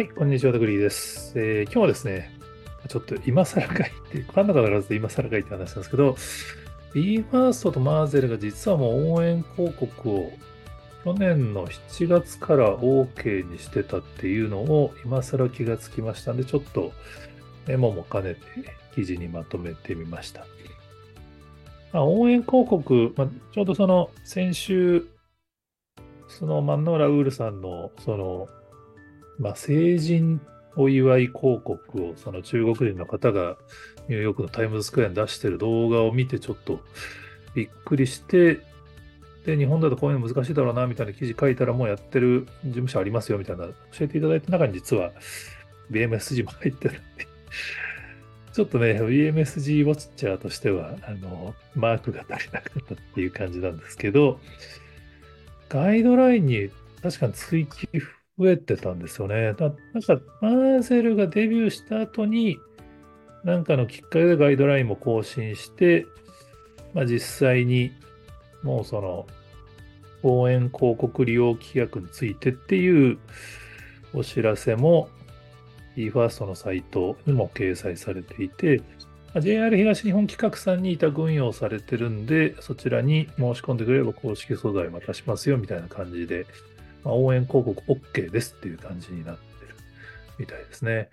はい、こんにちは、ダグリーです。えー今日はですね、ちょっと今更かいって、ファンの方からず今更かいって話なんですけど、BE:FIRST とマーゼルが実はもう応援広告を去年の7月から OK にしてたっていうのを今更気がつきましたんで、ちょっとメモも兼ねて記事にまとめてみました。まあ、応援広告、まあ、ちょうどその先週、そのマンノーラ・ウールさんのそのまあ、成人お祝い広告をその中国人の方がニューヨークのタイムズスクエアに出してる動画を見てちょっとびっくりして、で、日本だとこういうの難しいだろうなみたいな記事書いたらもうやってる事務所ありますよみたいな教えていただいた中に実は BMSG も入ってるんで、ちょっとね、BMSG ウォッチャーとしては、あの、マークが足りなかったっていう感じなんですけど、ガイドラインに確かに追記増えてたんですよね。だなんか、マーゼルがデビューした後に、なんかのきっかけでガイドラインも更新して、まあ、実際にもうその応援広告利用規約についてっていうお知らせも BE:FIRST のサイトにも掲載されていて、JR 東日本企画さんに委託運用されてるんで、そちらに申し込んでくれれば公式素材渡しますよみたいな感じで、まあ、応援広告 OK ですっていう感じになってるみたいですね。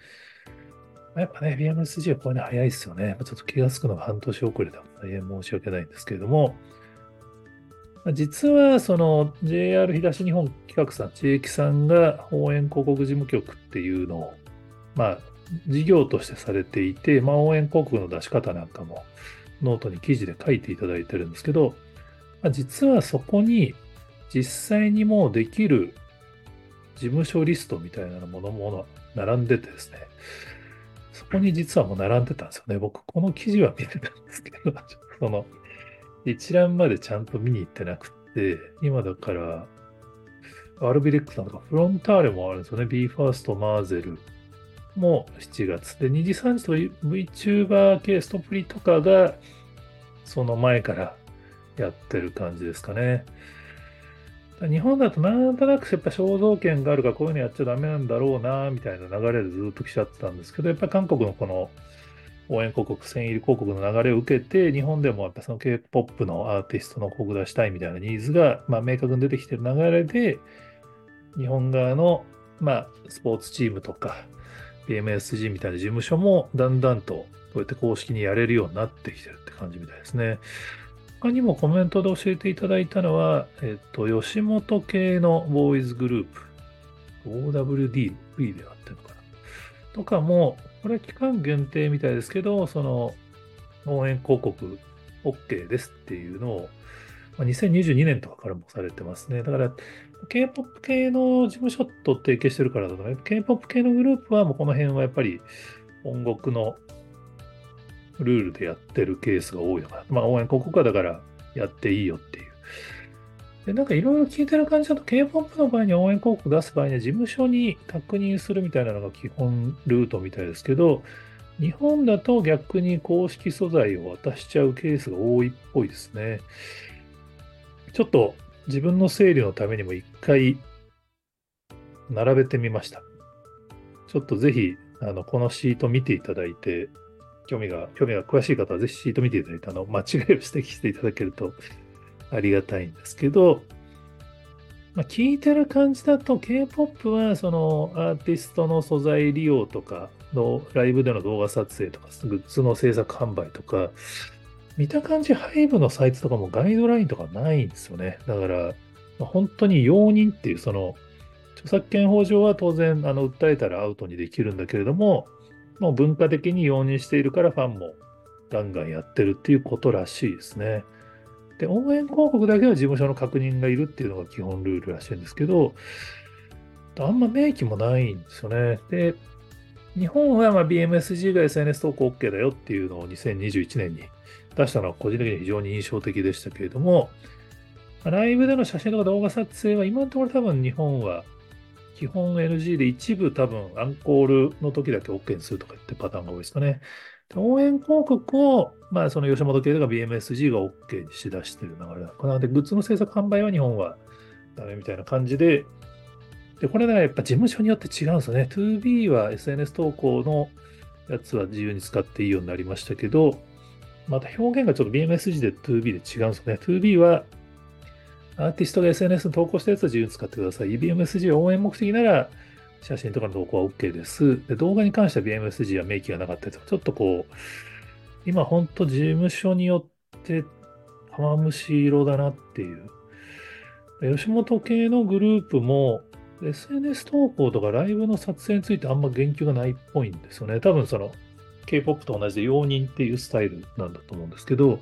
やっぱね、BMSG はこういうの早いですよね。ちょっと気がつくのが半年遅れでも大変申し訳ないんですけれども、実はその JR 東日本企画さん、地域さんが応援広告事務局っていうのを、まあ、事業としてされていて、まあ、応援広告の出し方なんかもノートに記事で書いていただいてるんですけど、まあ、実はそこに実際にもうできる事務所リストみたいなものも並んでてですね、そこに実はもう並んでたんですよね。僕、この記事は見てたんですけど、その一覧までちゃんと見に行ってなくて、今だから、アルビレックさんとかフロンターレもあるんですよね。BE:FIRST、マーゼルも7月。で、2時3時と VTuber 系ストプリとかがその前からやってる感じですかね。日本だとなんとなくやっぱ肖像権があるからこういうのやっちゃダメなんだろうな、みたいな流れでずっと来ちゃってたんですけど、やっぱり韓国のこの応援広告、1000入り広告の流れを受けて、日本でもやっぱその K-POP のアーティストの広告出したいみたいなニーズが、まあ、明確に出てきてる流れで、日本側の、まあ、スポーツチームとか、BMSG みたいな事務所もだんだんとこうやって公式にやれるようになってきてるって感じみたいですね。他にもコメントで教えていただいたのは、えっと、吉本系のボーイズグループ、OWDB であってるのかなとかも、これは期間限定みたいですけど、その応援広告 OK ですっていうのを、まあ2022年とかからもされてますね。だから、K-POP 系の事務所と提携してるからだとね、K-POP 系のグループはもうこの辺はやっぱり音楽のルールでやってるケースが多いのかな。まあ応援広告はだからやっていいよっていう。で、なんかいろいろ聞いてる感じだと K-POP の場合に応援広告出す場合には事務所に確認するみたいなのが基本ルートみたいですけど、日本だと逆に公式素材を渡しちゃうケースが多いっぽいですね。ちょっと自分の整理のためにも一回並べてみました。ちょっとぜひ、あの、このシート見ていただいて、興味が、興味が詳しい方はぜひシート見ていただいて、あの、間違いを指摘していただけるとありがたいんですけど、まあ、聞いてる感じだと K-POP はそのアーティストの素材利用とかのライブでの動画撮影とかグッズの制作販売とか見た感じハイブのサイトとかもガイドラインとかないんですよね。だから、本当に容認っていうその著作権法上は当然あの訴えたらアウトにできるんだけれども、もう文化的に容認しているからファンもガンガンやってるっていうことらしいですね。で、応援広告だけは事務所の確認がいるっていうのが基本ルールらしいんですけど、あんま明記もないんですよね。で、日本はま BMSG が SNS 投稿 OK だよっていうのを2021年に出したのは個人的に非常に印象的でしたけれども、ライブでの写真とか動画撮影は今のところ多分日本は基本 NG で一部多分アンコールの時だけ OK にするとかってパターンが多いですかね。応援広告を、まあ、その吉本系とか BMSG が OK にしだしてる流れなのかな。で、グッズの制作販売は日本はダメみたいな感じで、で、これね、やっぱ事務所によって違うんですよね。2B は SNS 投稿のやつは自由に使っていいようになりましたけど、また表現がちょっと BMSG で 2B で違うんですよね。2B はアーティストが SNS に投稿したやつは自由に使ってください。BMSG 応援目的なら写真とかの投稿は OK です。で動画に関しては BMSG は明記がなかったりとか、ちょっとこう、今ほんと事務所によって玉虫色だなっていう。吉本系のグループも SNS 投稿とかライブの撮影についてあんま言及がないっぽいんですよね。多分その K-POP と同じで容認っていうスタイルなんだと思うんですけど、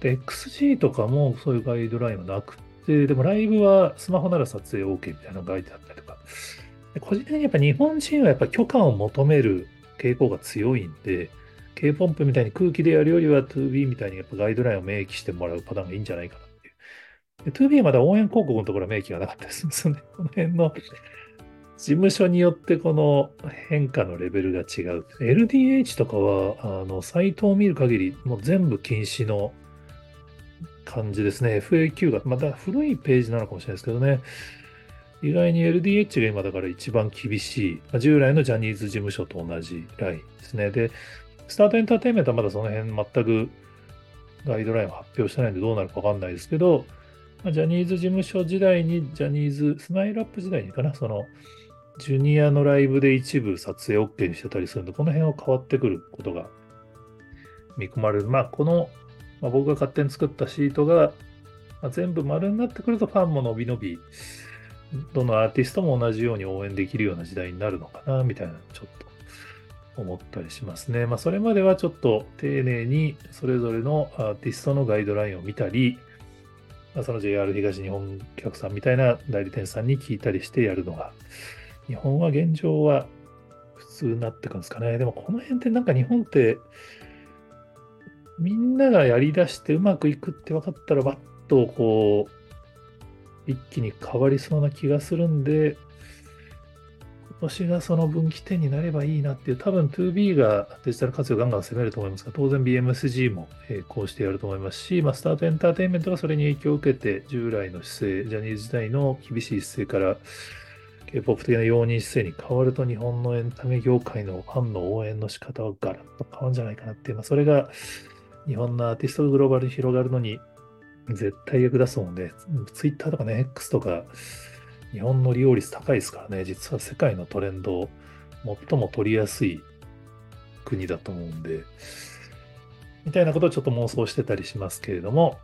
で XG とかもそういうガイドラインはなくて、でもライブはスマホなら撮影 OK みたいなのが書いてあったりとか、個人的にやっぱ日本人はやっぱ許可を求める傾向が強いんで、K-POP みたいに空気でやるよりは 2B みたいにやっぱガイドラインを明記してもらうパターンがいいんじゃないかなっていう 2B はまだ応援広告のところは明記がなかったりするんですよね。この辺の事務所によってこの変化のレベルが違う。LDH とかは、あの、サイトを見る限り、もう全部禁止の感じですね。FAQ が、また古いページなのかもしれないですけどね。意外に LDH が今だから一番厳しい、従来のジャニーズ事務所と同じラインですね。で、スタートエンターテインメントはまだその辺全くガイドラインを発表してないんでどうなるかわかんないですけど、ジャニーズ事務所時代に、ジャニーズ、スマイルアップ時代にかな、その、ジュニアのライブで一部撮影 OK にしてたりするんで、この辺は変わってくることが見込まれる。まあ、この、まあ、僕が勝手に作ったシートが、まあ、全部丸になってくるとファンも伸び伸び、どのアーティストも同じように応援できるような時代になるのかな、みたいな、ちょっと思ったりしますね。まあ、それまではちょっと丁寧にそれぞれのアーティストのガイドラインを見たり、まあその JR 東日本客さんみたいな代理店さんに聞いたりしてやるのが、日本は現状は普通になってくんですかね。でもこの辺ってなんか日本って、みんながやりだしてうまくいくって分かったら、バッとこう、一気に変わりそうな気がするんで、今年がその分岐点になればいいなっていう、多分 2B がデジタル活用ガンガン攻めると思いますが、当然 BMSG もこうしてやると思いますし、まあ、スタートエンターテインメントがそれに影響を受けて、従来の姿勢、ジャニーズ時代の厳しい姿勢から、K-POP 的な容認姿勢に変わると、日本のエンタメ業界のファンの応援の仕方はガラッと変わるんじゃないかなっていう、まあ、それが日本のアーティストがグローバルに広がるのに絶対役立つので、Twitter とかね、X とか、日本の利用率高いですからね、実は世界のトレンドを最も取りやすい国だと思うんで、みたいなことをちょっと妄想してたりしますけれども、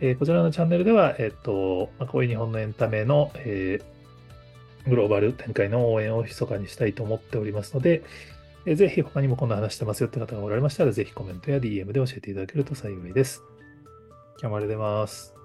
えー、こちらのチャンネルでは、えっ、と、まあ、こういう日本のエンタメの、えー、グローバル展開の応援を密かにしたいと思っておりますので、えー、ぜひ他にもこんな話してますよって方がおられましたら、ぜひコメントや DM で教えていただけると幸いです。今日もありがとうございます。